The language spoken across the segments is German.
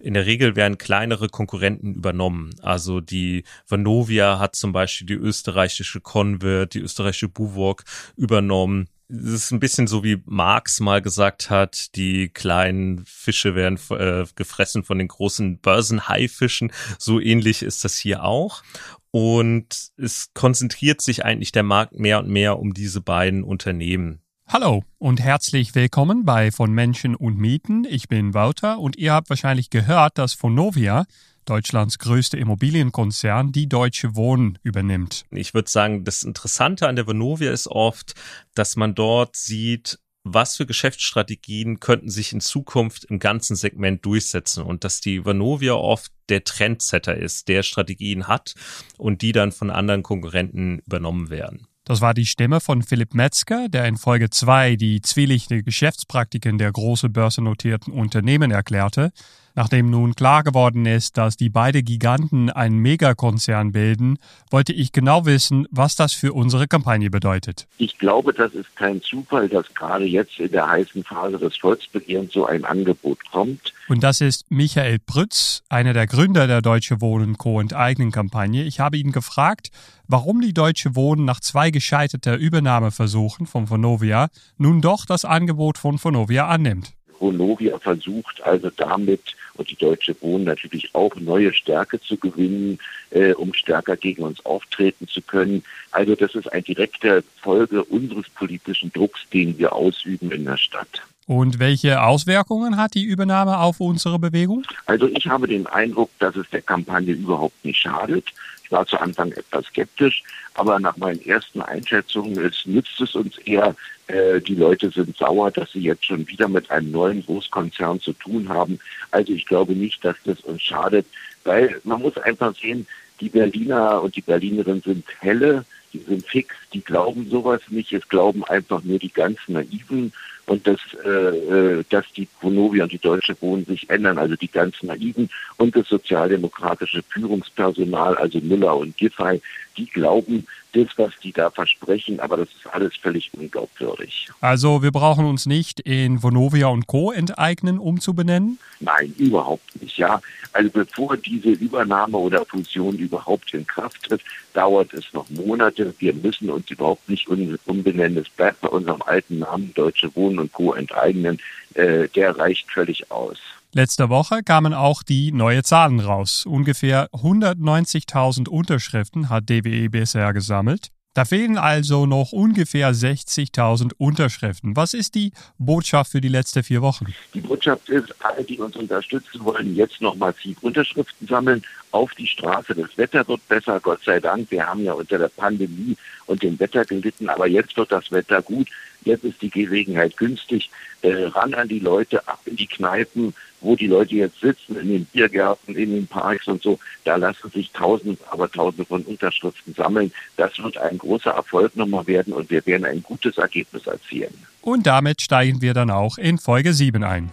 In der Regel werden kleinere Konkurrenten übernommen. Also die Vanovia hat zum Beispiel die österreichische Convert, die österreichische Buwok übernommen. Es ist ein bisschen so, wie Marx mal gesagt hat, die kleinen Fische werden äh, gefressen von den großen Börsenhaifischen. So ähnlich ist das hier auch. Und es konzentriert sich eigentlich der Markt mehr und mehr um diese beiden Unternehmen. Hallo und herzlich willkommen bei Von Menschen und Mieten. Ich bin Wouter und ihr habt wahrscheinlich gehört, dass Vonovia, Deutschlands größte Immobilienkonzern, die Deutsche Wohnen übernimmt. Ich würde sagen, das Interessante an der Vonovia ist oft, dass man dort sieht, was für Geschäftsstrategien könnten sich in Zukunft im ganzen Segment durchsetzen und dass die Vanovia oft der Trendsetter ist, der Strategien hat und die dann von anderen Konkurrenten übernommen werden. Das war die Stimme von Philipp Metzger, der in Folge 2 die zwielichtige Geschäftspraktiken der großen börsennotierten Unternehmen erklärte. Nachdem nun klar geworden ist, dass die beiden Giganten einen Megakonzern bilden, wollte ich genau wissen, was das für unsere Kampagne bedeutet. Ich glaube, das ist kein Zufall, dass gerade jetzt in der heißen Phase des Volksbegehrens so ein Angebot kommt. Und das ist Michael Prütz, einer der Gründer der Deutsche Wohnen Co. enteignen Kampagne. Ich habe ihn gefragt, warum die Deutsche Wohnen nach zwei gescheiterter Übernahmeversuchen von Vonovia nun doch das Angebot von Vonovia annimmt. Vonovia versucht also damit und die Deutsche Wohnen natürlich auch neue Stärke zu gewinnen, äh, um stärker gegen uns auftreten zu können. Also das ist eine direkte Folge unseres politischen Drucks, den wir ausüben in der Stadt. Und welche Auswirkungen hat die Übernahme auf unsere Bewegung? Also ich habe den Eindruck, dass es der Kampagne überhaupt nicht schadet. Ich war zu Anfang etwas skeptisch, aber nach meinen ersten Einschätzungen ist, nützt es uns eher, äh, die Leute sind sauer, dass sie jetzt schon wieder mit einem neuen Großkonzern zu tun haben. Also ich glaube nicht, dass das uns schadet, weil man muss einfach sehen, die Berliner und die Berlinerinnen sind helle, die sind fix, die glauben sowas nicht, es glauben einfach nur die ganz Naiven und dass, äh, äh, dass die Vonovia und die Deutsche Wohnen sich ändern, also die ganz Naiven und das sozialdemokratische Führungspersonal, also Müller und Giffey, die glauben, das, was die da versprechen, aber das ist alles völlig unglaubwürdig. Also wir brauchen uns nicht in Vonovia und Co. enteignen, um zu benennen? Nein, überhaupt nicht. Ja, also bevor diese Übernahme oder Fusion überhaupt in Kraft tritt, dauert es noch Monate. Wir müssen uns überhaupt nicht umbenennen. Es bleibt bei unserem alten Namen Deutsche Wohnen und Co. enteignen. Äh, der reicht völlig aus. Letzte Woche kamen auch die neue Zahlen raus. Ungefähr 190.000 Unterschriften hat DWE bisher gesammelt. Da fehlen also noch ungefähr 60.000 Unterschriften. Was ist die Botschaft für die letzten vier Wochen? Die Botschaft ist, alle, die uns unterstützen wollen, jetzt noch massiv Unterschriften sammeln auf die Straße. Das Wetter wird besser, Gott sei Dank. Wir haben ja unter der Pandemie und dem Wetter gelitten, aber jetzt wird das Wetter gut. Jetzt ist die Gelegenheit günstig. Äh, ran an die Leute, ab in die Kneipen, wo die Leute jetzt sitzen, in den Biergärten, in den Parks und so. Da lassen sich Tausende, aber Tausende von Unterschriften sammeln. Das wird ein großer Erfolg nochmal werden und wir werden ein gutes Ergebnis erzielen. Und damit steigen wir dann auch in Folge 7 ein.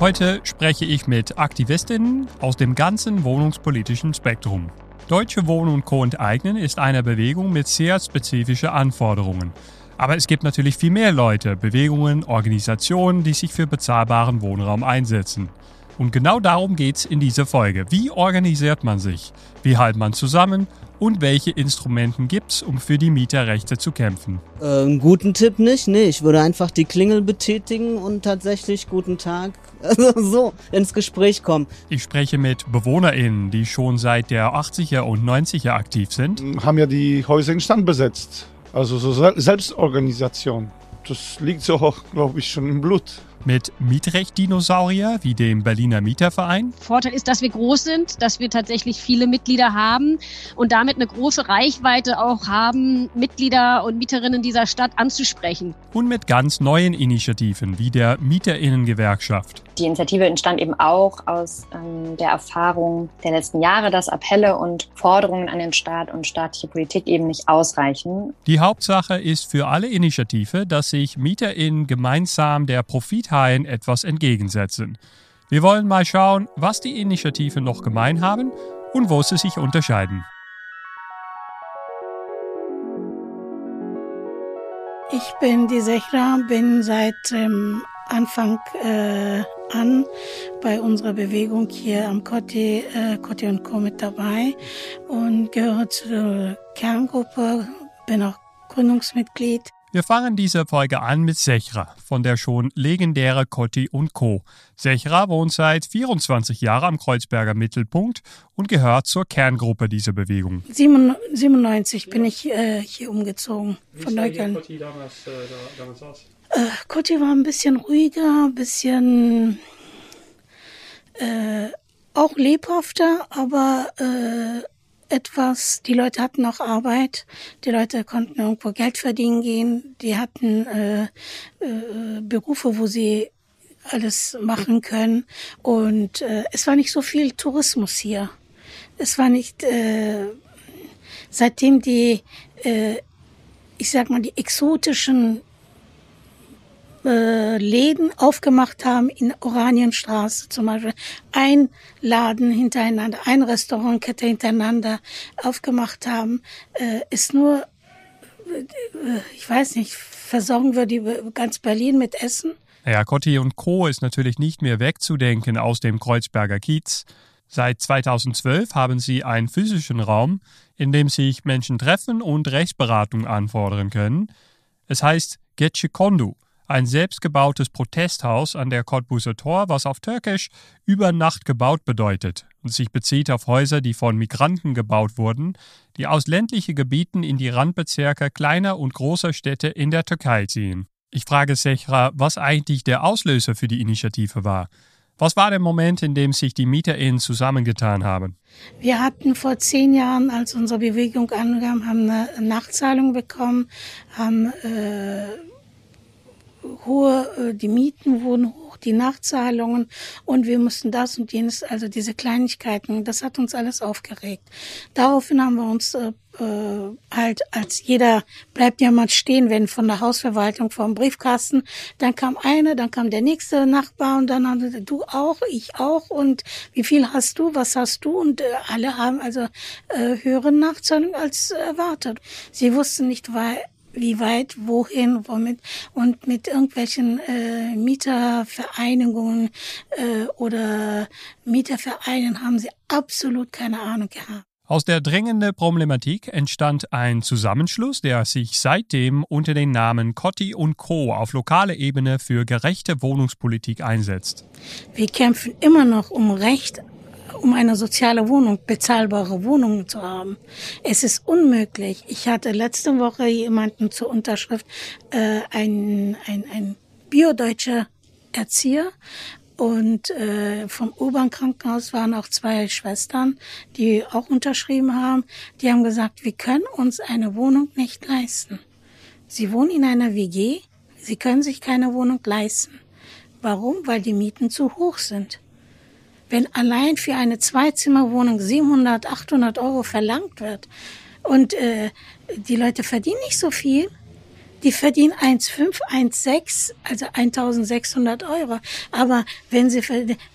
Heute spreche ich mit Aktivistinnen aus dem ganzen wohnungspolitischen Spektrum. Deutsche Wohnen und Co. enteignen ist eine Bewegung mit sehr spezifischen Anforderungen. Aber es gibt natürlich viel mehr Leute, Bewegungen, Organisationen, die sich für bezahlbaren Wohnraum einsetzen. Und genau darum geht es in dieser Folge. Wie organisiert man sich? Wie hält man zusammen? Und welche Instrumenten gibt es, um für die Mieterrechte zu kämpfen? Äh, einen guten Tipp nicht, nee. Ich würde einfach die Klingel betätigen und tatsächlich guten Tag also so ins Gespräch kommen. Ich spreche mit BewohnerInnen, die schon seit der 80er und 90er aktiv sind. Haben ja die Häuser in Stand besetzt. Also so Selbstorganisation. Das liegt so, glaube ich, schon im Blut. Mit Mietrecht-Dinosaurier wie dem Berliner Mieterverein. Vorteil ist, dass wir groß sind, dass wir tatsächlich viele Mitglieder haben und damit eine große Reichweite auch haben, Mitglieder und Mieterinnen dieser Stadt anzusprechen. Und mit ganz neuen Initiativen wie der Mieterinnengewerkschaft. Die Initiative entstand eben auch aus ähm, der Erfahrung der letzten Jahre, dass Appelle und Forderungen an den Staat und staatliche Politik eben nicht ausreichen. Die Hauptsache ist für alle Initiative, dass sich MieterInnen gemeinsam der Profithaien etwas entgegensetzen. Wir wollen mal schauen, was die Initiativen noch gemein haben und wo sie sich unterscheiden. Ich bin die Sechra, bin seit ähm, Anfang äh, an bei unserer Bewegung hier am Kotti, äh, Kotti und Co. mit dabei und gehöre zur Kerngruppe, bin auch Gründungsmitglied. Wir fangen diese Folge an mit Sechra von der schon legendäre Cotti und Co. Sechra wohnt seit 24 Jahren am Kreuzberger Mittelpunkt und gehört zur Kerngruppe dieser Bewegung. 97 bin ich äh, hier umgezogen von Neukölln. Wie Cotti damals, äh, damals aus? Äh, Cotti war ein bisschen ruhiger, ein bisschen äh, auch lebhafter, aber äh, etwas, die Leute hatten auch Arbeit, die Leute konnten irgendwo Geld verdienen gehen, die hatten äh, äh, Berufe, wo sie alles machen können. Und äh, es war nicht so viel Tourismus hier. Es war nicht, äh, seitdem die, äh, ich sag mal, die exotischen äh, Läden aufgemacht haben in Oranienstraße zum Beispiel. Ein Laden hintereinander, ein Restaurantkette hintereinander aufgemacht haben, äh, ist nur, äh, ich weiß nicht, versorgen wir die ganz Berlin mit Essen? Ja, Cotti und Co. ist natürlich nicht mehr wegzudenken aus dem Kreuzberger Kiez. Seit 2012 haben sie einen physischen Raum, in dem sich Menschen treffen und Rechtsberatung anfordern können. Es heißt Gece Kondu ein selbstgebautes Protesthaus an der Cottbuser Tor, was auf Türkisch über Nacht gebaut bedeutet und sich bezieht auf Häuser, die von Migranten gebaut wurden, die aus ländlichen Gebieten in die Randbezirke kleiner und großer Städte in der Türkei ziehen. Ich frage Sechra, was eigentlich der Auslöser für die Initiative war. Was war der Moment, in dem sich die MieterInnen zusammengetan haben? Wir hatten vor zehn Jahren, als unsere Bewegung angegangen, haben eine Nachzahlung bekommen, haben äh, hohe, äh, die Mieten wurden hoch, die Nachzahlungen und wir mussten das und jenes, also diese Kleinigkeiten, das hat uns alles aufgeregt. Daraufhin haben wir uns äh, äh, halt, als jeder bleibt ja mal stehen, wenn von der Hausverwaltung vom Briefkasten, dann kam einer, dann kam der nächste Nachbar und dann haben du auch, ich auch und wie viel hast du, was hast du und äh, alle haben also äh, höhere Nachzahlungen als erwartet. Sie wussten nicht, weil wie weit, wohin, womit und mit irgendwelchen äh, Mietervereinigungen äh, oder Mietervereinen haben sie absolut keine Ahnung gehabt. Aus der drängenden Problematik entstand ein Zusammenschluss, der sich seitdem unter den Namen Cotti und Co. auf lokaler Ebene für gerechte Wohnungspolitik einsetzt. Wir kämpfen immer noch um Recht um eine soziale Wohnung, bezahlbare Wohnungen zu haben. Es ist unmöglich. Ich hatte letzte Woche jemanden zur Unterschrift, äh, ein, ein, ein biodeutscher Erzieher und äh, vom U-Bahn-Krankenhaus waren auch zwei Schwestern, die auch unterschrieben haben. Die haben gesagt, wir können uns eine Wohnung nicht leisten. Sie wohnen in einer WG, sie können sich keine Wohnung leisten. Warum? Weil die Mieten zu hoch sind. Wenn allein für eine Zweizimmerwohnung 700, 800 Euro verlangt wird und äh, die Leute verdienen nicht so viel, die verdienen 1,5, 1,6, also 1600 Euro. Aber wenn sie,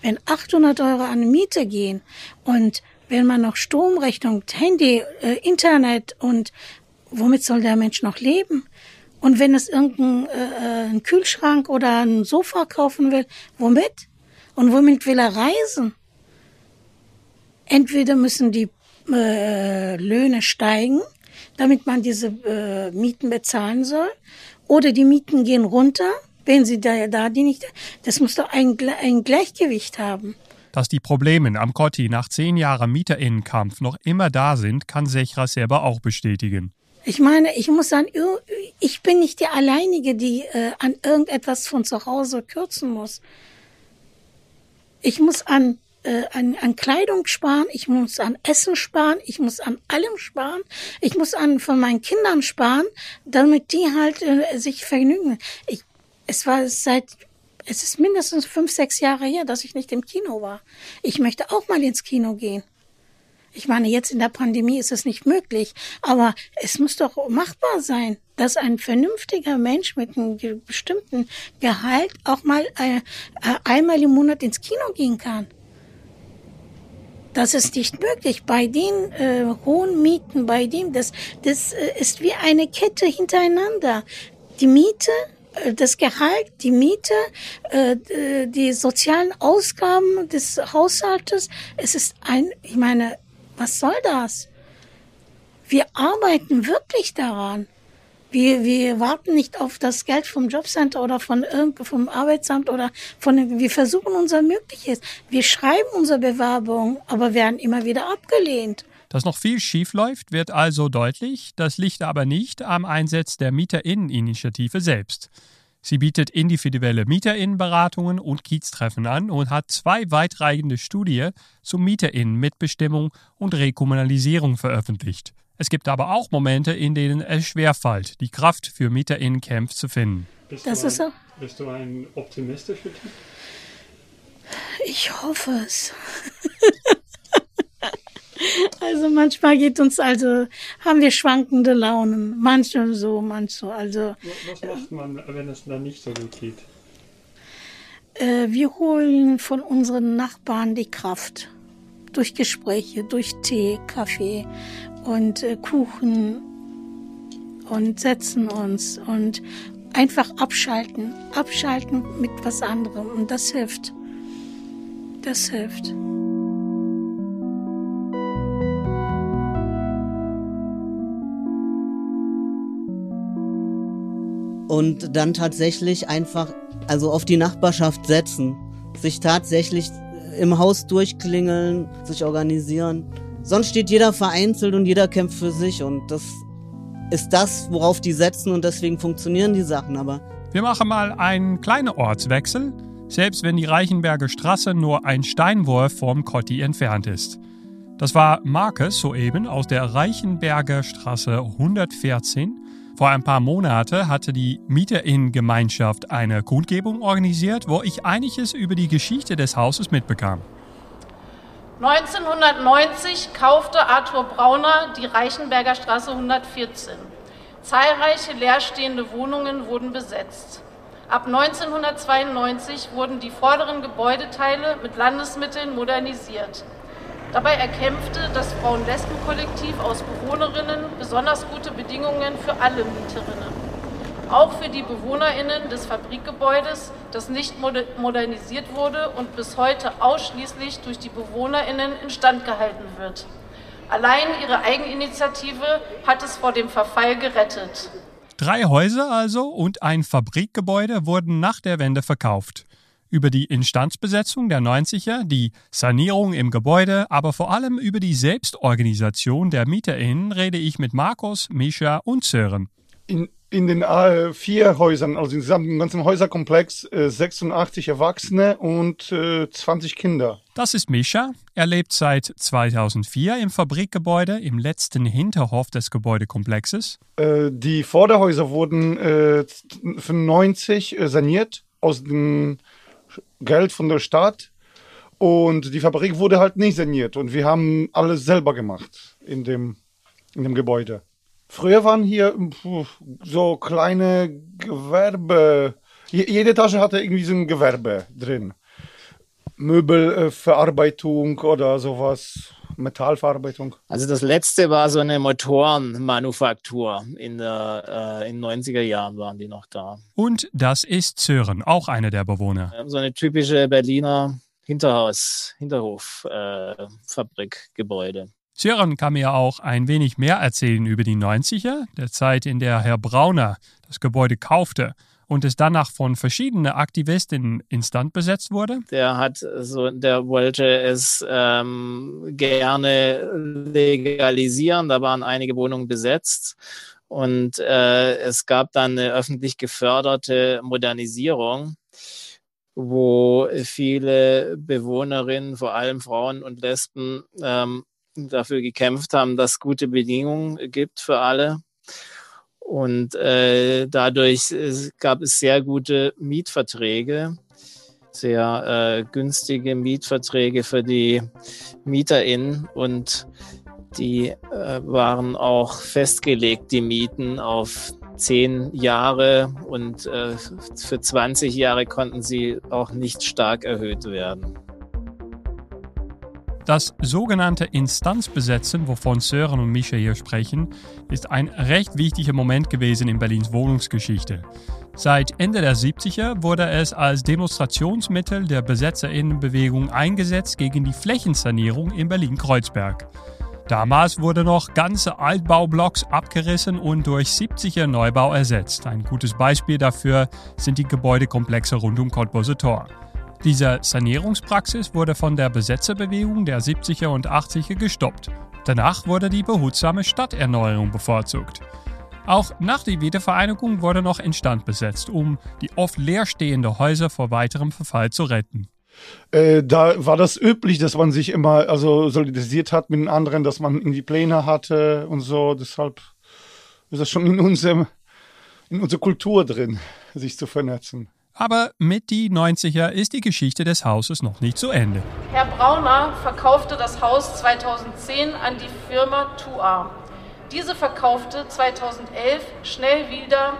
wenn 800 Euro an Miete gehen und wenn man noch Stromrechnung, Handy, äh, Internet und womit soll der Mensch noch leben? Und wenn es irgendein äh, ein Kühlschrank oder ein Sofa kaufen will, womit? Und womit will er reisen? Entweder müssen die äh, Löhne steigen, damit man diese äh, Mieten bezahlen soll, oder die Mieten gehen runter, wenn sie da, da die nicht. Das muss doch ein, ein Gleichgewicht haben. Dass die Probleme am Kotti nach zehn Jahren Mieterinnenkampf noch immer da sind, kann Sechra selber auch bestätigen. Ich meine, ich muss an, ich bin nicht die Alleinige, die äh, an irgendetwas von zu Hause kürzen muss. Ich muss an, äh, an, an Kleidung sparen, ich muss an Essen sparen, ich muss an allem sparen, ich muss an von meinen Kindern sparen, damit die halt äh, sich vergnügen. Ich, es war seit es ist mindestens fünf, sechs Jahre her, dass ich nicht im Kino war. Ich möchte auch mal ins Kino gehen. Ich meine, jetzt in der Pandemie ist es nicht möglich, aber es muss doch machbar sein, dass ein vernünftiger Mensch mit einem bestimmten Gehalt auch mal äh, äh, einmal im Monat ins Kino gehen kann. Das ist nicht möglich. Bei den äh, hohen Mieten, bei dem, das, das äh, ist wie eine Kette hintereinander. Die Miete, äh, das Gehalt, die Miete, äh, die sozialen Ausgaben des Haushaltes. Es ist ein, ich meine, was soll das? Wir arbeiten wirklich daran. Wir, wir warten nicht auf das Geld vom Jobcenter oder von vom Arbeitsamt oder von, wir versuchen unser Mögliches. Wir schreiben unsere Bewerbung, aber werden immer wieder abgelehnt. Dass noch viel schief läuft, wird also deutlich. Das liegt aber nicht am Einsatz der Mieterinneninitiative selbst. Sie bietet individuelle Mieterinnenberatungen und Kieztreffen an und hat zwei weitreichende Studien zum Mieterinnenmitbestimmung und Rekommunalisierung veröffentlicht. Es gibt aber auch Momente, in denen es schwerfällt, die Kraft für Mieterinnenkämpfe zu finden. Bist das ist so. Bist du ein optimistischer Typ? Ich hoffe es. Also manchmal geht uns also, haben wir schwankende Launen. Manche so, manche so. Also, Was macht man, wenn es dann nicht so gut geht? Äh, wir holen von unseren Nachbarn die Kraft. Durch Gespräche, durch Tee, Kaffee und äh, Kuchen und setzen uns und einfach abschalten. Abschalten mit was anderem. Und das hilft. Das hilft. Und dann tatsächlich einfach, also auf die Nachbarschaft setzen, sich tatsächlich im Haus durchklingeln, sich organisieren. Sonst steht jeder vereinzelt und jeder kämpft für sich und das ist das, worauf die setzen und deswegen funktionieren die Sachen, aber. Wir machen mal einen kleinen Ortswechsel, selbst wenn die Reichenberger Straße nur ein Steinwurf vom Kotti entfernt ist. Das war Markus soeben aus der Reichenberger Straße 114 vor ein paar Monaten hatte die Mieterinnengemeinschaft eine Kundgebung organisiert, wo ich einiges über die Geschichte des Hauses mitbekam. 1990 kaufte Arthur Brauner die Reichenberger Straße 114. Zahlreiche leerstehende Wohnungen wurden besetzt. Ab 1992 wurden die vorderen Gebäudeteile mit Landesmitteln modernisiert. Dabei erkämpfte das Frauen-Lesben-Kollektiv aus Bewohnerinnen besonders gute Bedingungen für alle Mieterinnen. Auch für die BewohnerInnen des Fabrikgebäudes, das nicht modernisiert wurde und bis heute ausschließlich durch die BewohnerInnen instand gehalten wird. Allein ihre Eigeninitiative hat es vor dem Verfall gerettet. Drei Häuser also und ein Fabrikgebäude wurden nach der Wende verkauft über die Instandsbesetzung der 90er, die Sanierung im Gebäude, aber vor allem über die Selbstorganisation der MieterInnen rede ich mit Markus, Mischa und Sören. In, in den äh, vier Häusern, also insgesamt im ganzen Häuserkomplex, äh, 86 Erwachsene und äh, 20 Kinder. Das ist Mischa. Er lebt seit 2004 im Fabrikgebäude im letzten Hinterhof des Gebäudekomplexes. Äh, die Vorderhäuser wurden äh, 95 äh, saniert aus den Geld von der Stadt und die Fabrik wurde halt nicht saniert und wir haben alles selber gemacht in dem, in dem Gebäude. Früher waren hier so kleine Gewerbe, jede Tasche hatte irgendwie so ein Gewerbe drin. Möbelverarbeitung oder sowas. Metallverarbeitung? Also das letzte war so eine Motorenmanufaktur. In, der, äh, in den 90er Jahren waren die noch da. Und das ist Sören, auch einer der Bewohner. So eine typische Berliner Hinterhaus, Hinterhof-Fabrikgebäude. Äh, Sören kann mir auch ein wenig mehr erzählen über die 90er, der Zeit, in der Herr Brauner das Gebäude kaufte und es danach von verschiedenen Aktivisten instand besetzt wurde? Der hat so, der wollte es ähm, gerne legalisieren. Da waren einige Wohnungen besetzt Und äh, es gab dann eine öffentlich geförderte Modernisierung, wo viele Bewohnerinnen, vor allem Frauen und Lesben, ähm, dafür gekämpft haben, dass es gute Bedingungen gibt für alle. Und äh, dadurch äh, gab es sehr gute Mietverträge, sehr äh, günstige Mietverträge für die MieterInnen und die äh, waren auch festgelegt, die Mieten auf zehn Jahre und äh, für 20 Jahre konnten sie auch nicht stark erhöht werden. Das sogenannte Instanzbesetzen, wovon Sören und Mischa hier sprechen, ist ein recht wichtiger Moment gewesen in Berlins Wohnungsgeschichte. Seit Ende der 70er wurde es als Demonstrationsmittel der Besetzerinnenbewegung eingesetzt gegen die Flächensanierung in Berlin-Kreuzberg. Damals wurde noch ganze Altbaublocks abgerissen und durch 70er Neubau ersetzt. Ein gutes Beispiel dafür sind die Gebäudekomplexe rund um Cottbusser Tor. Diese Sanierungspraxis wurde von der Besetzerbewegung der 70er und 80er gestoppt. Danach wurde die behutsame Stadterneuerung bevorzugt. Auch nach der Wiedervereinigung wurde noch Instand besetzt, um die oft leerstehende Häuser vor weiterem Verfall zu retten. Äh, da war das üblich, dass man sich immer also solidarisiert hat mit den anderen, dass man irgendwie Pläne hatte und so. Deshalb ist das schon in unserem in unserer Kultur drin, sich zu vernetzen. Aber mit die 90er ist die Geschichte des Hauses noch nicht zu Ende. Herr Brauner verkaufte das Haus 2010 an die Firma Tua. Diese verkaufte 2011 schnell wieder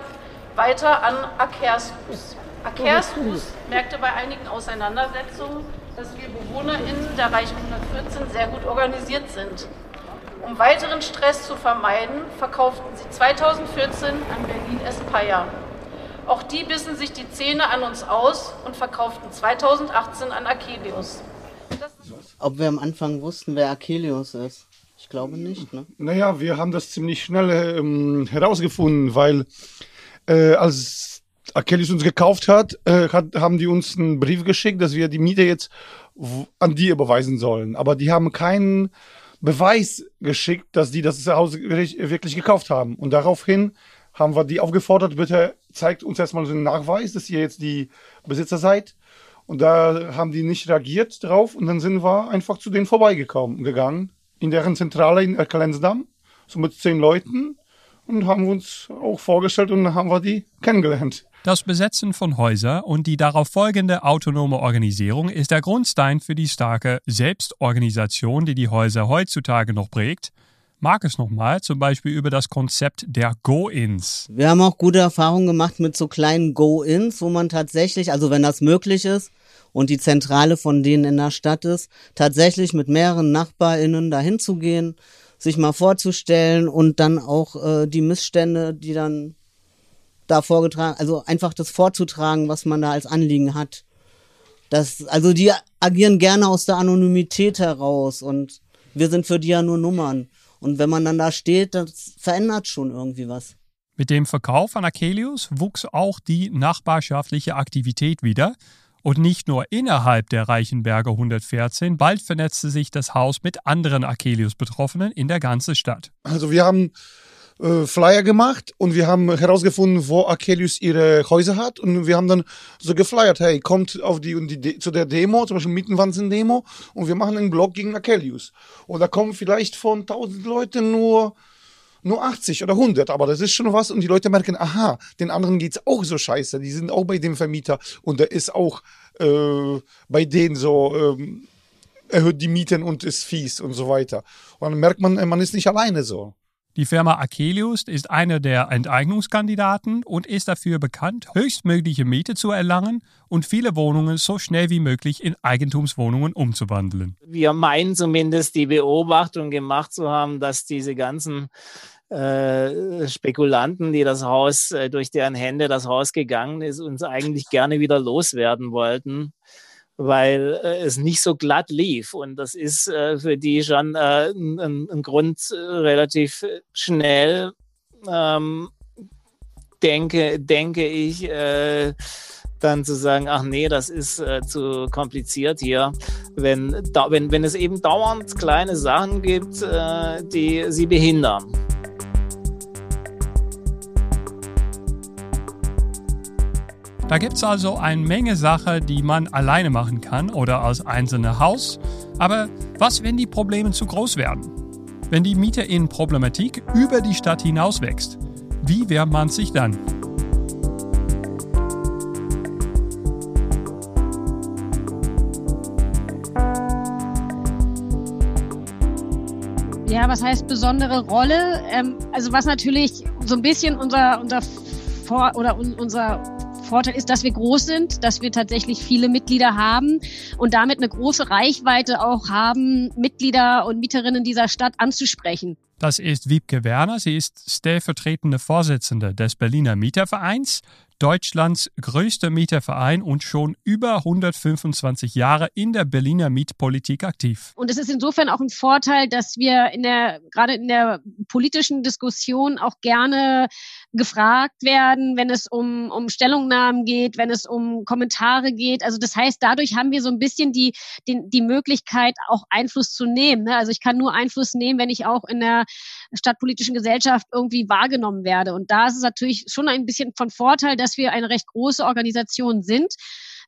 weiter an Akershus. Akershus merkte bei einigen Auseinandersetzungen, dass wir BewohnerInnen der Reich 114 sehr gut organisiert sind. Um weiteren Stress zu vermeiden, verkauften sie 2014 an Berlin Espire. Auch die bissen sich die Zähne an uns aus und verkauften 2018 an Akelius. Ob wir am Anfang wussten, wer Akelius ist? Ich glaube nicht. Ne? Naja, wir haben das ziemlich schnell ähm, herausgefunden, weil äh, als Akelius uns gekauft hat, äh, hat, haben die uns einen Brief geschickt, dass wir die Miete jetzt an die überweisen sollen. Aber die haben keinen Beweis geschickt, dass die das Haus wirklich, wirklich gekauft haben. Und daraufhin haben wir die aufgefordert, bitte zeigt uns erstmal einen Nachweis, dass ihr jetzt die Besitzer seid. Und da haben die nicht reagiert drauf und dann sind wir einfach zu denen vorbeigekommen, gegangen, in deren Zentrale in Erkalensdamm, so mit zehn Leuten und haben uns auch vorgestellt und dann haben wir die kennengelernt. Das Besetzen von Häusern und die darauf folgende autonome Organisierung ist der Grundstein für die starke Selbstorganisation, die die Häuser heutzutage noch prägt Markus nochmal, zum Beispiel über das Konzept der Go-Ins. Wir haben auch gute Erfahrungen gemacht mit so kleinen Go-Ins, wo man tatsächlich, also wenn das möglich ist und die Zentrale von denen in der Stadt ist, tatsächlich mit mehreren NachbarInnen dahin zu gehen, sich mal vorzustellen und dann auch äh, die Missstände, die dann da vorgetragen, also einfach das vorzutragen, was man da als Anliegen hat. Das, also die agieren gerne aus der Anonymität heraus und wir sind für die ja nur Nummern. Und wenn man dann da steht, das verändert schon irgendwie was. Mit dem Verkauf an Akelius wuchs auch die nachbarschaftliche Aktivität wieder. Und nicht nur innerhalb der Reichenberger 114, bald vernetzte sich das Haus mit anderen Akelius-Betroffenen in der ganzen Stadt. Also wir haben äh, Flyer gemacht und wir haben herausgefunden, wo Akelius ihre Häuser hat und wir haben dann so geflyert, hey, kommt auf die, und die De zu der Demo, zum Beispiel Mietenwanzen-Demo und wir machen einen Blog gegen Akelius. Und da kommen vielleicht von 1000 Leuten nur nur 80 oder 100, aber das ist schon was und die Leute merken, aha, den anderen geht's auch so scheiße, die sind auch bei dem Vermieter und der ist auch äh, bei denen so ähm, erhöht die Mieten und ist fies und so weiter. Und dann merkt man, man ist nicht alleine so. Die Firma Akelius ist einer der Enteignungskandidaten und ist dafür bekannt, höchstmögliche Miete zu erlangen und viele Wohnungen so schnell wie möglich in Eigentumswohnungen umzuwandeln. Wir meinen zumindest die Beobachtung gemacht zu haben, dass diese ganzen äh, Spekulanten, die das Haus, äh, durch deren Hände das Haus gegangen ist, uns eigentlich gerne wieder loswerden wollten weil äh, es nicht so glatt lief. Und das ist äh, für die schon äh, ein, ein, Grund, äh, relativ schnell, ähm, denke, denke ich, äh, dann zu sagen, ach nee, das ist äh, zu kompliziert hier. Wenn, da, wenn, wenn es eben dauernd kleine Sachen gibt, die sie behindern. Da gibt es also eine Menge Sachen, die man alleine machen kann oder als einzelne Haus. Aber was, wenn die Probleme zu groß werden? Wenn die Mieterinnenproblematik über die Stadt hinaus wächst? Wie wehrt man sich dann? Ja, was heißt besondere Rolle? Ähm, also was natürlich so ein bisschen unser, unser Vor oder un unser Vorteil ist, dass wir groß sind, dass wir tatsächlich viele Mitglieder haben und damit eine große Reichweite auch haben, Mitglieder und Mieterinnen dieser Stadt anzusprechen. Das ist Wiebke Werner. Sie ist stellvertretende Vorsitzende des Berliner Mietervereins Deutschlands größter Mieterverein und schon über 125 Jahre in der Berliner Mietpolitik aktiv. Und es ist insofern auch ein Vorteil, dass wir in der, gerade in der politischen Diskussion auch gerne gefragt werden, wenn es um, um Stellungnahmen geht, wenn es um Kommentare geht. Also das heißt, dadurch haben wir so ein bisschen die, die, die Möglichkeit, auch Einfluss zu nehmen. Ne? Also ich kann nur Einfluss nehmen, wenn ich auch in der stadtpolitischen Gesellschaft irgendwie wahrgenommen werde. Und da ist es natürlich schon ein bisschen von Vorteil, dass wir eine recht große Organisation sind.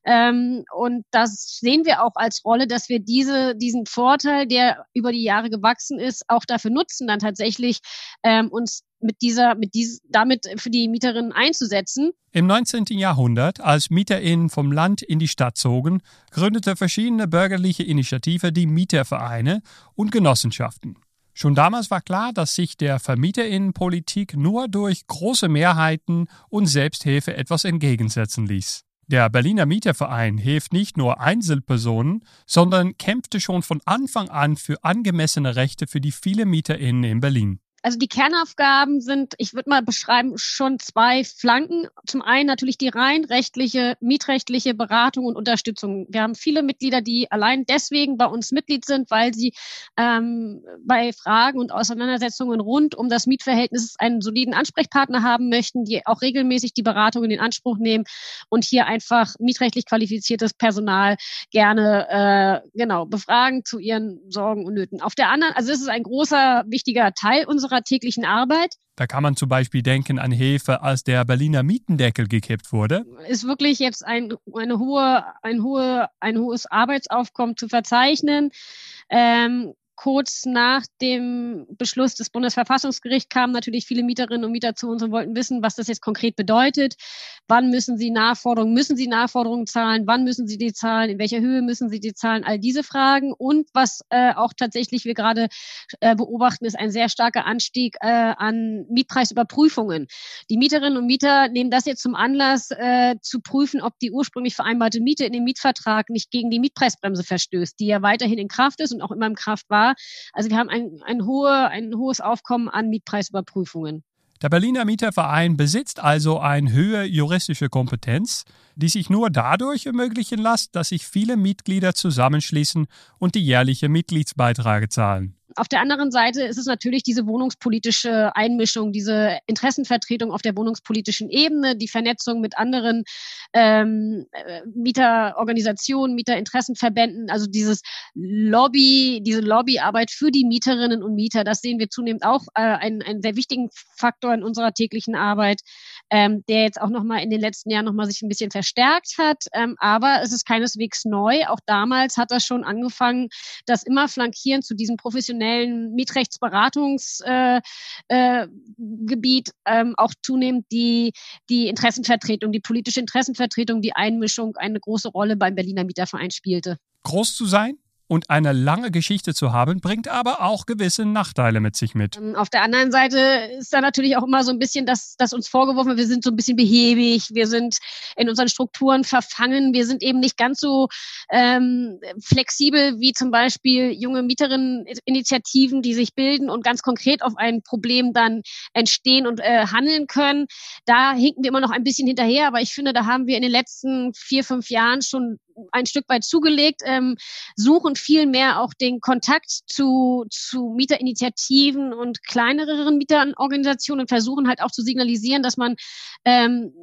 Ähm, und das sehen wir auch als Rolle, dass wir diese, diesen Vorteil, der über die Jahre gewachsen ist, auch dafür nutzen, dann tatsächlich ähm, uns mit dieser, mit dies, damit für die Mieterinnen einzusetzen. Im 19. Jahrhundert, als MieterInnen vom Land in die Stadt zogen, gründete verschiedene bürgerliche Initiative die Mietervereine und Genossenschaften. Schon damals war klar, dass sich der Vermieterinnenpolitik nur durch große Mehrheiten und Selbsthilfe etwas entgegensetzen ließ. Der Berliner Mieterverein hilft nicht nur Einzelpersonen, sondern kämpfte schon von Anfang an für angemessene Rechte für die vielen Mieterinnen in Berlin also die Kernaufgaben sind, ich würde mal beschreiben, schon zwei Flanken. Zum einen natürlich die rein rechtliche, mietrechtliche Beratung und Unterstützung. Wir haben viele Mitglieder, die allein deswegen bei uns Mitglied sind, weil sie ähm, bei Fragen und Auseinandersetzungen rund um das Mietverhältnis einen soliden Ansprechpartner haben möchten, die auch regelmäßig die Beratung in Anspruch nehmen und hier einfach mietrechtlich qualifiziertes Personal gerne äh, genau befragen zu ihren Sorgen und Nöten. Auf der anderen, also es ist ein großer, wichtiger Teil unserer unserer täglichen Arbeit. Da kann man zum Beispiel denken an Hilfe, als der Berliner Mietendeckel gekippt wurde. Ist wirklich jetzt ein, eine hohe, ein, hohe, ein hohes Arbeitsaufkommen zu verzeichnen. Ähm, kurz nach dem Beschluss des Bundesverfassungsgerichts kamen natürlich viele Mieterinnen und Mieter zu uns und wollten wissen, was das jetzt konkret bedeutet. Wann müssen sie Nachforderungen, müssen sie Nachforderungen zahlen? Wann müssen sie die zahlen? In welcher Höhe müssen sie die zahlen? All diese Fragen. Und was äh, auch tatsächlich wir gerade äh, beobachten, ist ein sehr starker Anstieg äh, an Mietpreisüberprüfungen. Die Mieterinnen und Mieter nehmen das jetzt zum Anlass, äh, zu prüfen, ob die ursprünglich vereinbarte Miete in dem Mietvertrag nicht gegen die Mietpreisbremse verstößt, die ja weiterhin in Kraft ist und auch immer in Kraft war also wir haben ein, ein, hohe, ein hohes Aufkommen an Mietpreisüberprüfungen. Der Berliner Mieterverein besitzt also eine höhere juristische Kompetenz, die sich nur dadurch ermöglichen lässt, dass sich viele Mitglieder zusammenschließen und die jährliche Mitgliedsbeiträge zahlen. Auf der anderen Seite ist es natürlich diese wohnungspolitische Einmischung, diese Interessenvertretung auf der wohnungspolitischen Ebene, die Vernetzung mit anderen ähm, äh, Mieterorganisationen, Mieterinteressenverbänden, also dieses Lobby, diese Lobbyarbeit für die Mieterinnen und Mieter, das sehen wir zunehmend auch äh, einen, einen sehr wichtigen Faktor in unserer täglichen Arbeit, ähm, der jetzt auch nochmal in den letzten Jahren nochmal sich ein bisschen verstärkt hat. Ähm, aber es ist keineswegs neu. Auch damals hat das schon angefangen, dass immer flankierend zu diesem professionellen Mietrechtsberatungsgebiet äh, äh, ähm, auch zunehmend die, die Interessenvertretung, die politische Interessenvertretung, die Einmischung eine große Rolle beim Berliner Mieterverein spielte. Groß zu sein? Und eine lange Geschichte zu haben, bringt aber auch gewisse Nachteile mit sich mit. Ähm, auf der anderen Seite ist da natürlich auch immer so ein bisschen, dass, dass uns vorgeworfen wird, wir sind so ein bisschen behäbig, wir sind in unseren Strukturen verfangen, wir sind eben nicht ganz so ähm, flexibel wie zum Beispiel junge Mieterinneninitiativen, die sich bilden und ganz konkret auf ein Problem dann entstehen und äh, handeln können. Da hinken wir immer noch ein bisschen hinterher, aber ich finde, da haben wir in den letzten vier, fünf Jahren schon ein Stück weit zugelegt, ähm, suchen viel mehr auch den Kontakt zu, zu Mieterinitiativen und kleineren Mieterorganisationen und versuchen halt auch zu signalisieren, dass man ähm,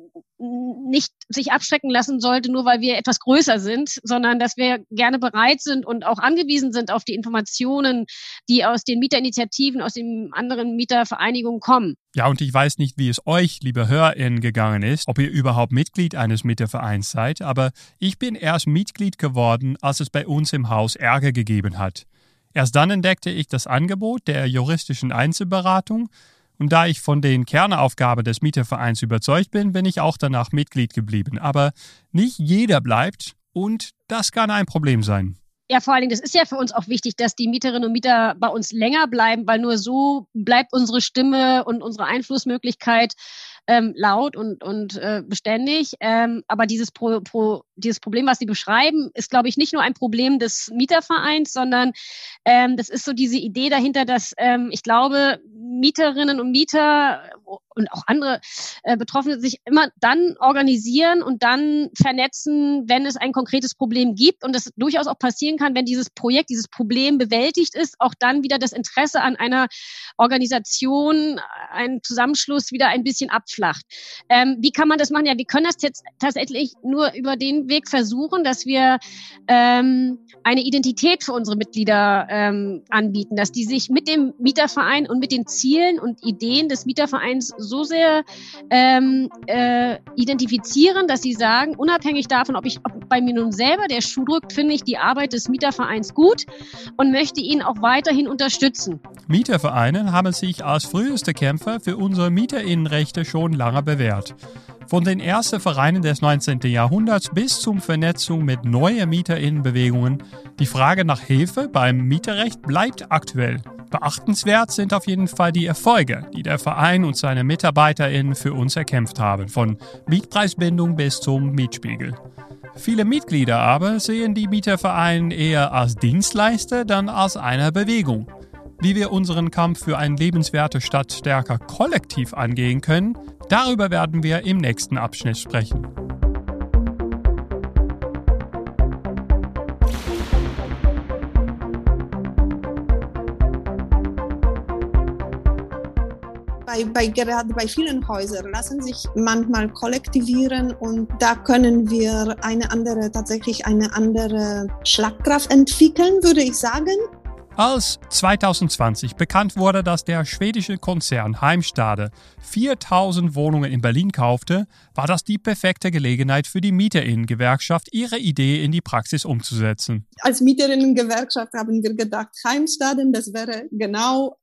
nicht sich abschrecken lassen sollte, nur weil wir etwas größer sind, sondern dass wir gerne bereit sind und auch angewiesen sind auf die Informationen, die aus den Mieterinitiativen, aus den anderen Mietervereinigungen kommen. Ja, und ich weiß nicht, wie es euch, liebe HörerInnen, gegangen ist, ob ihr überhaupt Mitglied eines Mietervereins seid, aber ich bin erst Mitglied geworden, als es bei uns im Haus Ärger gegeben hat. Erst dann entdeckte ich das Angebot der juristischen Einzelberatung und da ich von den Kernaufgaben des Mietervereins überzeugt bin, bin ich auch danach Mitglied geblieben. Aber nicht jeder bleibt und das kann ein Problem sein. Ja, vor allen Dingen, das ist ja für uns auch wichtig, dass die Mieterinnen und Mieter bei uns länger bleiben, weil nur so bleibt unsere Stimme und unsere Einflussmöglichkeit ähm, laut und, und äh, beständig. Ähm, aber dieses, Pro, Pro, dieses Problem, was Sie beschreiben, ist, glaube ich, nicht nur ein Problem des Mietervereins, sondern ähm, das ist so diese Idee dahinter, dass ähm, ich glaube, Mieterinnen und Mieter und auch andere äh, Betroffene sich immer dann organisieren und dann vernetzen, wenn es ein konkretes Problem gibt und das durchaus auch passieren kann, wenn dieses Projekt, dieses Problem bewältigt ist, auch dann wieder das Interesse an einer Organisation, ein Zusammenschluss wieder ein bisschen abflacht. Ähm, wie kann man das machen? Ja, wir können das jetzt tatsächlich nur über den Weg versuchen, dass wir ähm, eine Identität für unsere Mitglieder ähm, anbieten, dass die sich mit dem Mieterverein und mit den Zielen und Ideen des Mietervereins so sehr ähm, äh, identifizieren, dass sie sagen, unabhängig davon, ob ich ob bei mir nun selber der Schuh drückt, finde ich die Arbeit des Mietervereins gut und möchte ihn auch weiterhin unterstützen. Mietervereine haben sich als früheste Kämpfer für unsere Mieterinnenrechte schon lange bewährt. Von den ersten Vereinen des 19. Jahrhunderts bis zum Vernetzung mit neuen Mieterinnenbewegungen, die Frage nach Hilfe beim Mieterrecht bleibt aktuell. Beachtenswert sind auf jeden Fall die Erfolge, die der Verein und seine MitarbeiterInnen für uns erkämpft haben, von Mietpreisbindung bis zum Mietspiegel. Viele Mitglieder aber sehen die Mietervereine eher als Dienstleister dann als eine Bewegung. Wie wir unseren Kampf für eine lebenswerte Stadt stärker kollektiv angehen können, darüber werden wir im nächsten Abschnitt sprechen. bei, bei, gerade bei vielen Häusern lassen sich manchmal kollektivieren und da können wir eine andere, tatsächlich eine andere Schlagkraft entwickeln, würde ich sagen. Als 2020 bekannt wurde, dass der schwedische Konzern Heimstade 4000 Wohnungen in Berlin kaufte, war das die perfekte Gelegenheit für die Mieterinnengewerkschaft, ihre Idee in die Praxis umzusetzen. Als Mieterinnengewerkschaft haben wir gedacht, Heimstaden, das wäre genau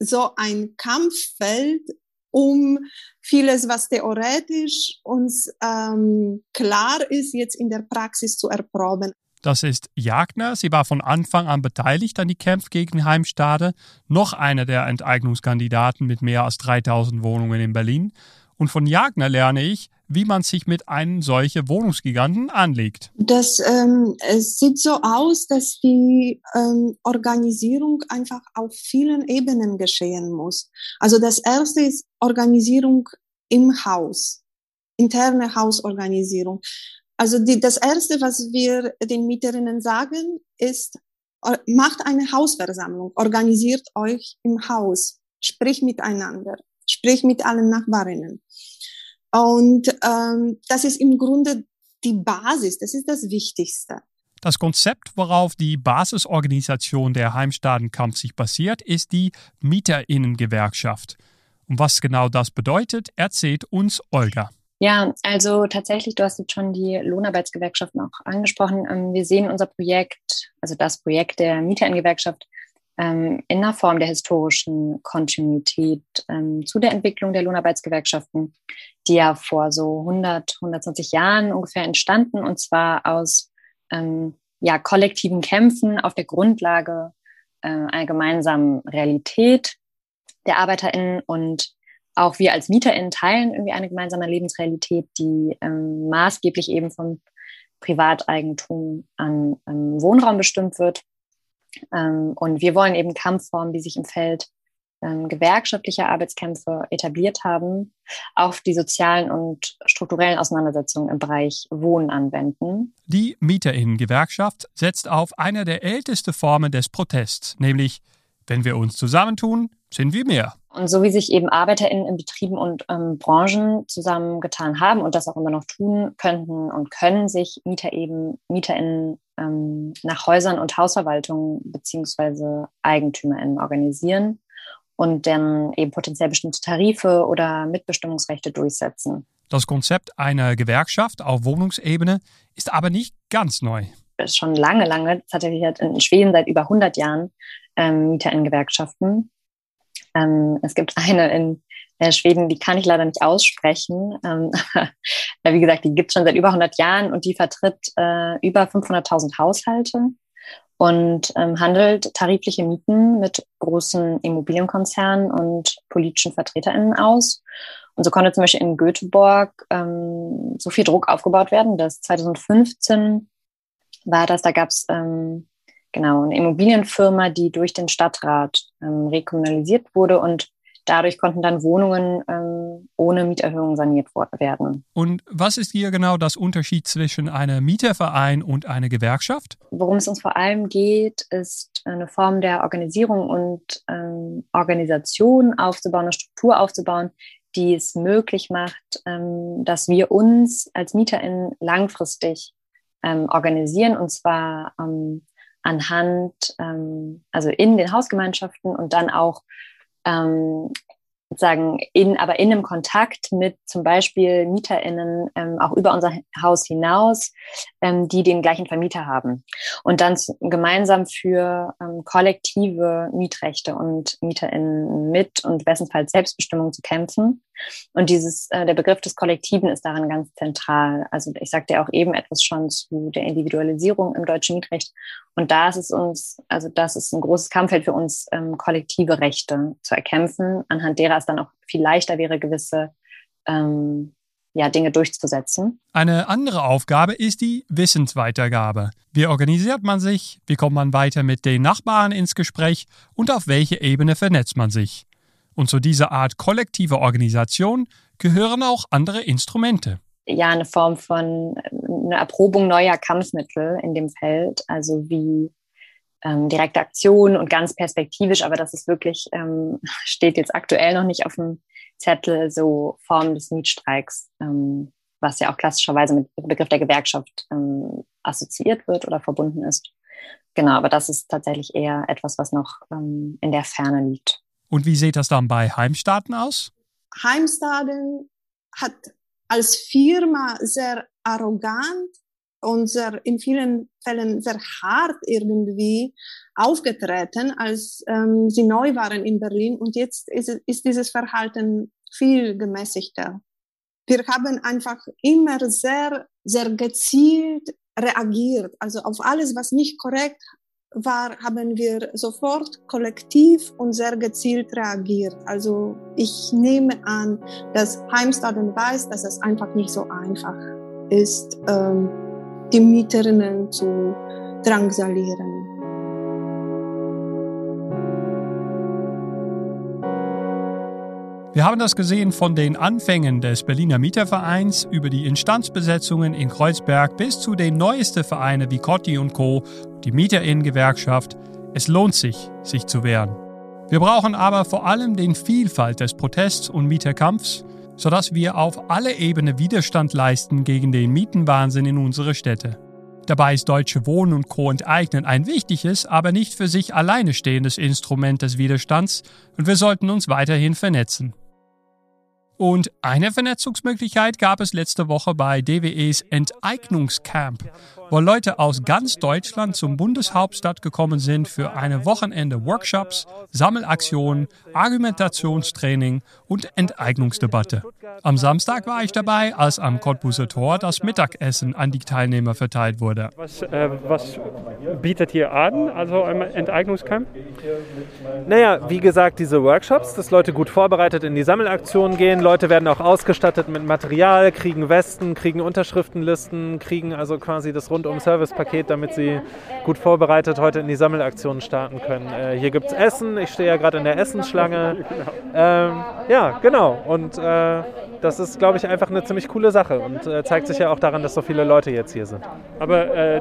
so ein Kampffeld um vieles, was theoretisch uns ähm, klar ist, jetzt in der Praxis zu erproben. Das ist Jagner. Sie war von Anfang an beteiligt an die Kämpfe gegen Heimstade, noch einer der Enteignungskandidaten mit mehr als 3000 Wohnungen in Berlin. Und von Jagner lerne ich, wie man sich mit einem solchen Wohnungsgiganten anlegt. Das ähm, es sieht so aus, dass die ähm, Organisierung einfach auf vielen Ebenen geschehen muss. Also das erste ist Organisierung im Haus, interne Hausorganisierung. Also die, das erste, was wir den Mieterinnen sagen, ist, macht eine Hausversammlung, organisiert euch im Haus, sprich miteinander, sprich mit allen Nachbarinnen. Und ähm, das ist im Grunde die Basis, das ist das Wichtigste. Das Konzept, worauf die Basisorganisation der Heimstadenkampf sich basiert, ist die Mieterinnengewerkschaft. Und was genau das bedeutet, erzählt uns Olga. Ja, also tatsächlich, du hast jetzt schon die Lohnarbeitsgewerkschaften auch angesprochen. Ähm, wir sehen unser Projekt, also das Projekt der Mieterinnengewerkschaft, ähm, in der Form der historischen Kontinuität ähm, zu der Entwicklung der Lohnarbeitsgewerkschaften, die ja vor so 100, 120 Jahren ungefähr entstanden und zwar aus ja, kollektiven Kämpfen auf der Grundlage äh, einer gemeinsamen Realität der ArbeiterInnen und auch wir als MieterInnen teilen irgendwie eine gemeinsame Lebensrealität, die ähm, maßgeblich eben vom Privateigentum an ähm, Wohnraum bestimmt wird ähm, und wir wollen eben Kampfformen, die sich im Feld ähm, gewerkschaftlicher Arbeitskämpfe etabliert haben, auf die sozialen und strukturellen Auseinandersetzungen im Bereich Wohnen anwenden. Die Mieterinnengewerkschaft setzt auf eine der ältesten Formen des Protests, nämlich wenn wir uns zusammentun, sind wir mehr. Und so wie sich eben ArbeiterInnen in Betrieben und ähm, Branchen zusammengetan haben und das auch immer noch tun könnten und können sich Mieter eben, MieterInnen ähm, nach Häusern und Hausverwaltungen beziehungsweise EigentümerInnen organisieren und dann eben potenziell bestimmte Tarife oder Mitbestimmungsrechte durchsetzen. Das Konzept einer Gewerkschaft auf Wohnungsebene ist aber nicht ganz neu. Schon lange, lange, tatsächlich in Schweden seit über 100 Jahren ähm, MieterInnen-Gewerkschaften. Ähm, es gibt eine in äh, Schweden, die kann ich leider nicht aussprechen. Ähm, wie gesagt, die gibt es schon seit über 100 Jahren und die vertritt äh, über 500.000 Haushalte und ähm, handelt tarifliche Mieten mit großen Immobilienkonzernen und politischen VertreterInnen aus. Und so konnte zum Beispiel in Göteborg ähm, so viel Druck aufgebaut werden, dass 2015 war das, da gab es ähm, genau eine Immobilienfirma, die durch den Stadtrat ähm, rekommunalisiert wurde und dadurch konnten dann Wohnungen ähm, ohne Mieterhöhung saniert werden. Und was ist hier genau das Unterschied zwischen einem Mieterverein und einer Gewerkschaft? Worum es uns vor allem geht, ist eine Form der Organisierung und ähm, Organisation aufzubauen, eine Struktur aufzubauen, die es möglich macht, ähm, dass wir uns als MieterInnen langfristig ähm, organisieren und zwar ähm, anhand, ähm, also in den Hausgemeinschaften und dann auch ähm, sozusagen in, aber in einem Kontakt mit zum Beispiel MieterInnen ähm, auch über unser Haus hinaus, ähm, die den gleichen Vermieter haben. Und dann gemeinsam für ähm, kollektive Mietrechte und MieterInnen mit und bestenfalls Selbstbestimmung zu kämpfen. Und dieses, äh, der Begriff des Kollektiven ist daran ganz zentral. Also ich sagte ja auch eben etwas schon zu der Individualisierung im deutschen Mietrecht. Und da ist es uns, also das ist ein großes Kampffeld für uns, ähm, kollektive Rechte zu erkämpfen, anhand derer es dann auch viel leichter wäre, gewisse ähm, ja, Dinge durchzusetzen. Eine andere Aufgabe ist die Wissensweitergabe. Wie organisiert man sich? Wie kommt man weiter mit den Nachbarn ins Gespräch? Und auf welche Ebene vernetzt man sich? Und zu dieser Art kollektiver Organisation gehören auch andere Instrumente. Ja, eine Form von eine Erprobung neuer Kampfmittel in dem Feld, also wie ähm, direkte Aktion und ganz perspektivisch, aber das ist wirklich, ähm, steht jetzt aktuell noch nicht auf dem Zettel, so Formen des Mietstreiks, ähm, was ja auch klassischerweise mit dem Begriff der Gewerkschaft ähm, assoziiert wird oder verbunden ist. Genau, aber das ist tatsächlich eher etwas, was noch ähm, in der Ferne liegt. Und wie sieht das dann bei Heimstaden aus? Heimstaden hat als Firma sehr arrogant und sehr, in vielen Fällen sehr hart irgendwie aufgetreten, als ähm, sie neu waren in Berlin. Und jetzt ist, ist dieses Verhalten viel gemäßigter. Wir haben einfach immer sehr, sehr gezielt reagiert, also auf alles, was nicht korrekt war, haben wir sofort kollektiv und sehr gezielt reagiert. Also ich nehme an, dass Heimstaden weiß, dass es einfach nicht so einfach ist, ähm, die Mieterinnen zu drangsalieren. Wir haben das gesehen von den Anfängen des Berliner Mietervereins über die Instanzbesetzungen in Kreuzberg bis zu den neuesten Vereinen wie Cotti und Co., die Mieterinnengewerkschaft. Es lohnt sich, sich zu wehren. Wir brauchen aber vor allem den Vielfalt des Protests und Mieterkampfs, sodass wir auf alle Ebenen Widerstand leisten gegen den Mietenwahnsinn in unsere Städte. Dabei ist Deutsche Wohnen und Co. enteignen ein wichtiges, aber nicht für sich alleine stehendes Instrument des Widerstands und wir sollten uns weiterhin vernetzen. Und eine Vernetzungsmöglichkeit gab es letzte Woche bei DWEs Enteignungscamp, wo Leute aus ganz Deutschland zum Bundeshauptstadt gekommen sind für eine Wochenende Workshops, Sammelaktionen, Argumentationstraining und Enteignungsdebatte. Am Samstag war ich dabei, als am Cottbuser Tor das Mittagessen an die Teilnehmer verteilt wurde. Was, äh, was bietet ihr an, also ein Enteignungscamp? Naja, wie gesagt, diese Workshops, dass Leute gut vorbereitet in die Sammelaktionen gehen. Leute werden auch ausgestattet mit Material, kriegen Westen, kriegen Unterschriftenlisten, kriegen also quasi das Rundum-Service-Paket, damit sie gut vorbereitet heute in die Sammelaktionen starten können. Äh, hier gibt es Essen, ich stehe ja gerade in der Essensschlange. Ähm, ja, genau. Und äh, das ist, glaube ich, einfach eine ziemlich coole Sache und äh, zeigt sich ja auch daran, dass so viele Leute jetzt hier sind. Aber äh,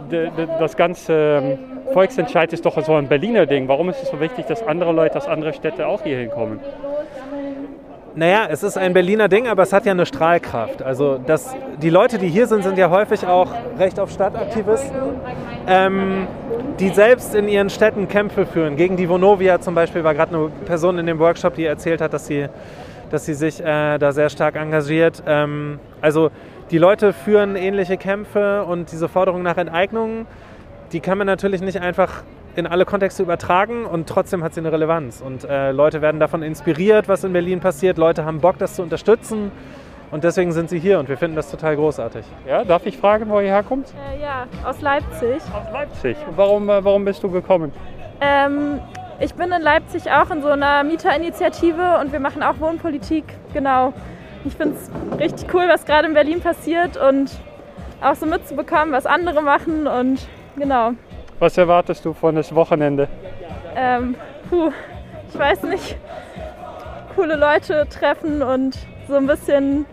das ganze ähm, Volksentscheid ist doch so ein Berliner Ding. Warum ist es so wichtig, dass andere Leute aus anderen Städten auch hier hinkommen? Naja, es ist ein Berliner Ding, aber es hat ja eine Strahlkraft. Also das, die Leute, die hier sind, sind ja häufig auch Recht auf Stadtaktivisten, ähm, die selbst in ihren Städten Kämpfe führen. Gegen die Vonovia zum Beispiel war gerade eine Person in dem Workshop, die erzählt hat, dass sie, dass sie sich äh, da sehr stark engagiert. Ähm, also die Leute führen ähnliche Kämpfe und diese Forderung nach Enteignung, die kann man natürlich nicht einfach in alle Kontexte übertragen und trotzdem hat sie eine Relevanz. Und äh, Leute werden davon inspiriert, was in Berlin passiert. Leute haben Bock, das zu unterstützen. Und deswegen sind sie hier und wir finden das total großartig. Ja, darf ich fragen, wo ihr herkommt? Äh, ja, aus Leipzig. Aus Leipzig. Und warum, äh, warum bist du gekommen? Ähm, ich bin in Leipzig auch in so einer Mieterinitiative und wir machen auch Wohnpolitik. Genau. Ich finde es richtig cool, was gerade in Berlin passiert und auch so mitzubekommen, was andere machen und genau. Was erwartest du von das Wochenende? Ähm, puh, ich weiß nicht. Coole Leute treffen und so ein bisschen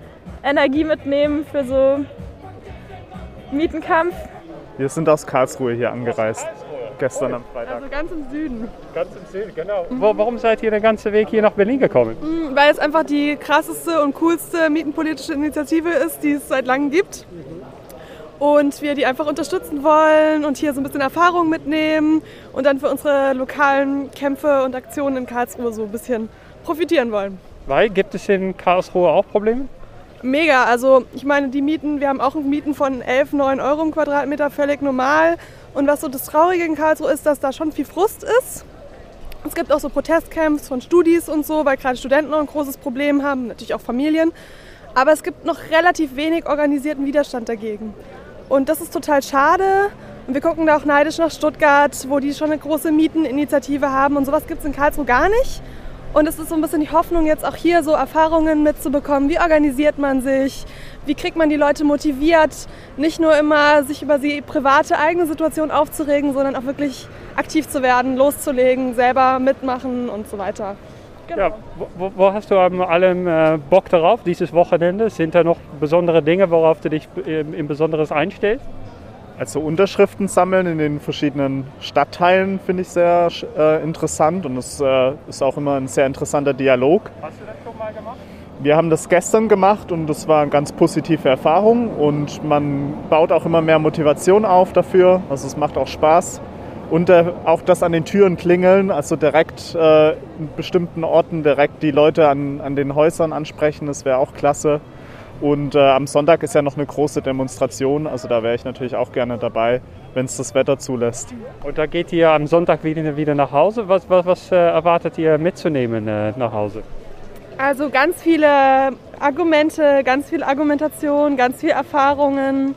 Energie mitnehmen für so Mietenkampf. Wir sind aus Karlsruhe hier angereist. Gestern am Freitag. Also ganz im Süden. Ganz im Süden, genau. Mhm. Warum seid ihr den ganzen Weg hier nach Berlin gekommen? Mhm, weil es einfach die krasseste und coolste mietenpolitische Initiative ist, die es seit langem gibt und wir die einfach unterstützen wollen und hier so ein bisschen Erfahrung mitnehmen und dann für unsere lokalen Kämpfe und Aktionen in Karlsruhe so ein bisschen profitieren wollen. Weil gibt es in Karlsruhe auch Probleme? Mega, also ich meine, die Mieten, wir haben auch Mieten von 11, 9 Euro im Quadratmeter, völlig normal. Und was so das Traurige in Karlsruhe ist, dass da schon viel Frust ist. Es gibt auch so Protestcamps von Studis und so, weil gerade Studenten noch ein großes Problem haben, natürlich auch Familien. Aber es gibt noch relativ wenig organisierten Widerstand dagegen. Und das ist total schade. Und wir gucken da auch neidisch nach Stuttgart, wo die schon eine große Mieteninitiative haben. Und sowas gibt es in Karlsruhe gar nicht. Und es ist so ein bisschen die Hoffnung, jetzt auch hier so Erfahrungen mitzubekommen. Wie organisiert man sich? Wie kriegt man die Leute motiviert, nicht nur immer sich über die private eigene Situation aufzuregen, sondern auch wirklich aktiv zu werden, loszulegen, selber mitmachen und so weiter. Genau. Ja, wo, wo, hast du am allem äh, Bock darauf, dieses Wochenende? Sind da noch besondere Dinge, worauf du dich im, im Besonderes einstellst? Also Unterschriften sammeln in den verschiedenen Stadtteilen finde ich sehr äh, interessant und es äh, ist auch immer ein sehr interessanter Dialog. Hast du das schon mal gemacht? Wir haben das gestern gemacht und das war eine ganz positive Erfahrung und man baut auch immer mehr Motivation auf dafür. Also es macht auch Spaß. Und äh, auch das an den Türen klingeln, also direkt äh, in bestimmten Orten direkt die Leute an, an den Häusern ansprechen, das wäre auch klasse. Und äh, am Sonntag ist ja noch eine große Demonstration, also da wäre ich natürlich auch gerne dabei, wenn es das Wetter zulässt. Und da geht ihr am Sonntag wieder, wieder nach Hause. Was, was, was äh, erwartet ihr mitzunehmen äh, nach Hause? Also ganz viele Argumente, ganz viel Argumentation, ganz viel Erfahrungen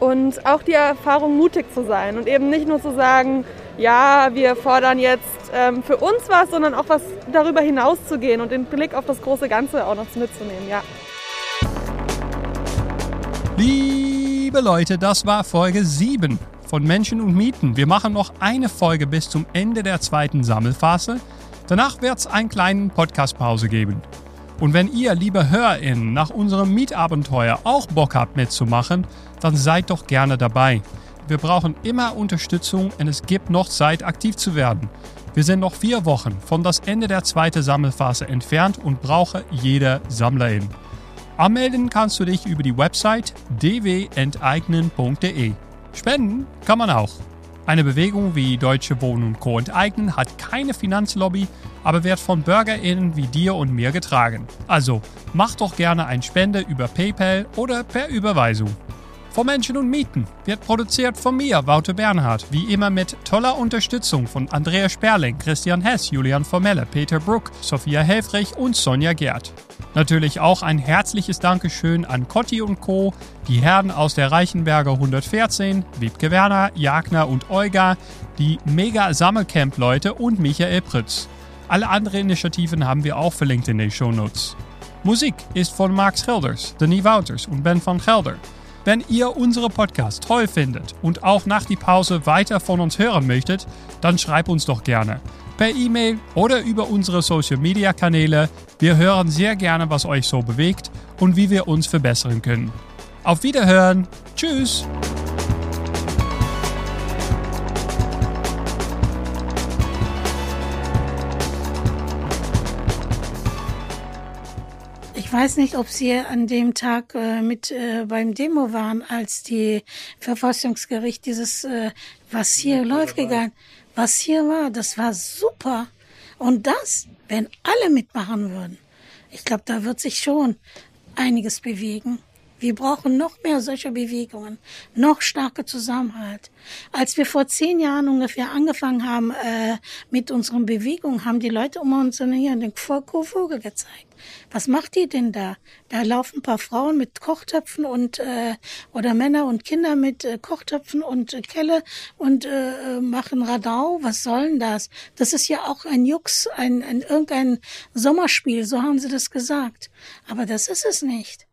und auch die Erfahrung, mutig zu sein und eben nicht nur zu sagen, ja, wir fordern jetzt ähm, für uns was, sondern auch was darüber hinaus zu gehen und den Blick auf das große Ganze auch noch mitzunehmen, ja. Liebe Leute, das war Folge 7 von Menschen und Mieten. Wir machen noch eine Folge bis zum Ende der zweiten Sammelphase. Danach wird es einen kleinen Podcast-Pause geben. Und wenn ihr, liebe HörerInnen, nach unserem Mietabenteuer auch Bock habt mitzumachen, dann seid doch gerne dabei. Wir brauchen immer Unterstützung und es gibt noch Zeit, aktiv zu werden. Wir sind noch vier Wochen von das Ende der zweiten Sammelphase entfernt und brauche jede Sammlerin. Anmelden kannst du dich über die Website dwenteignen.de. Spenden kann man auch. Eine Bewegung wie Deutsche Wohnen Co. enteignen hat keine Finanzlobby, aber wird von BürgerInnen wie dir und mir getragen. Also mach doch gerne ein Spende über PayPal oder per Überweisung. Von Menschen und Mieten wird produziert von mir, Wouter Bernhard, wie immer mit toller Unterstützung von Andrea Sperling, Christian Hess, Julian Formelle, Peter Bruck, Sophia Helfrich und Sonja Gerd. Natürlich auch ein herzliches Dankeschön an Cotti und Co., die Herren aus der Reichenberger 114, Wiebke Werner, Jagner und Olga, die Mega-Sammelcamp-Leute und Michael Pritz. Alle anderen Initiativen haben wir auch verlinkt in den Shownotes. Musik ist von Max Schilders, Denis Wouters und Ben van Gelder. Wenn ihr unsere Podcast toll findet und auch nach die Pause weiter von uns hören möchtet, dann schreibt uns doch gerne. Per E-Mail oder über unsere Social Media Kanäle. Wir hören sehr gerne, was euch so bewegt und wie wir uns verbessern können. Auf Wiederhören. Tschüss. Weiß nicht, ob Sie an dem Tag äh, mit äh, beim Demo waren, als die Verfassungsgericht dieses, äh, was hier läuft gegangen, was hier war, das war super. Und das, wenn alle mitmachen würden, ich glaube, da wird sich schon einiges bewegen. Wir brauchen noch mehr solcher Bewegungen, noch starke Zusammenhalt. Als wir vor zehn Jahren ungefähr angefangen haben äh, mit unseren Bewegungen, haben die Leute um uns hier den Vogel gezeigt. Was macht die denn da? Da laufen ein paar Frauen mit Kochtöpfen und äh, oder Männer und Kinder mit äh, Kochtöpfen und äh, Kelle und äh, machen Radau. Was soll denn das? Das ist ja auch ein Jux, ein, ein irgendein Sommerspiel, so haben sie das gesagt. Aber das ist es nicht.